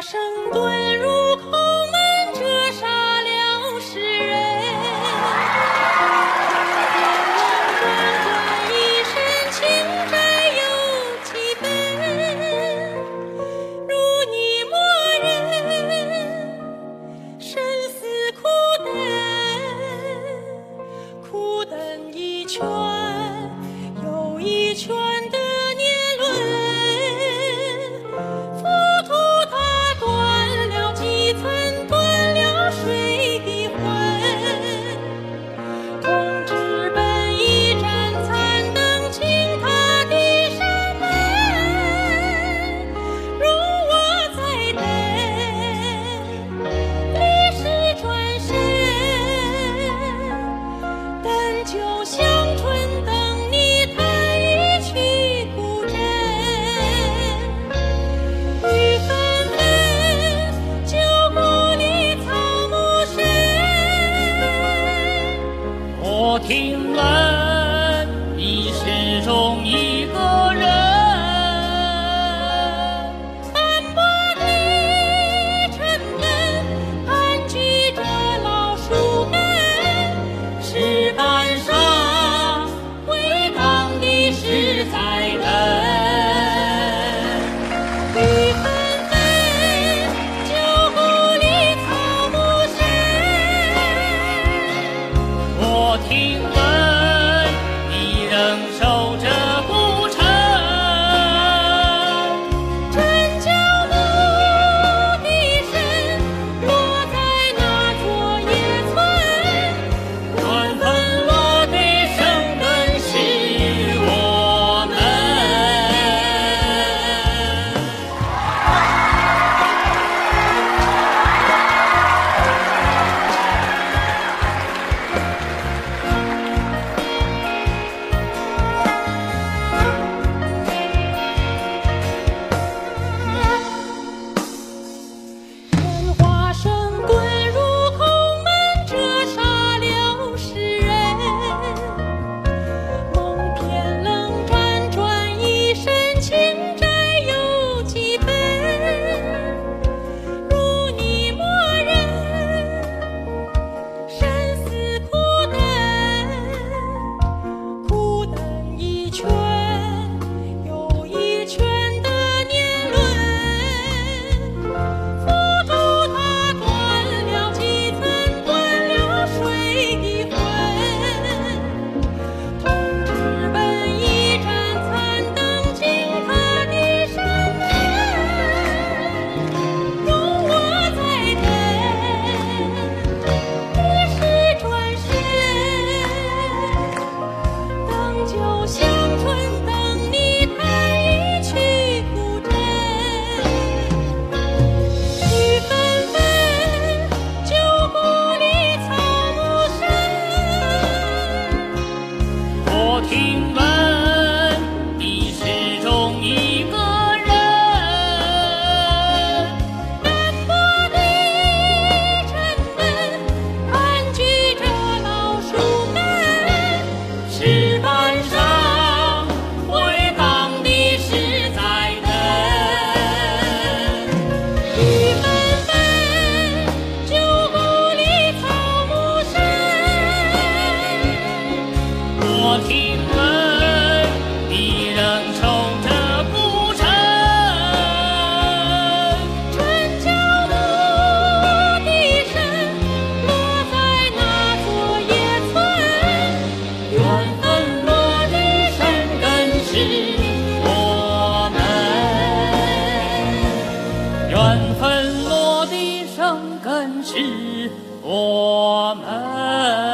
声对我听 insurance. 是我们。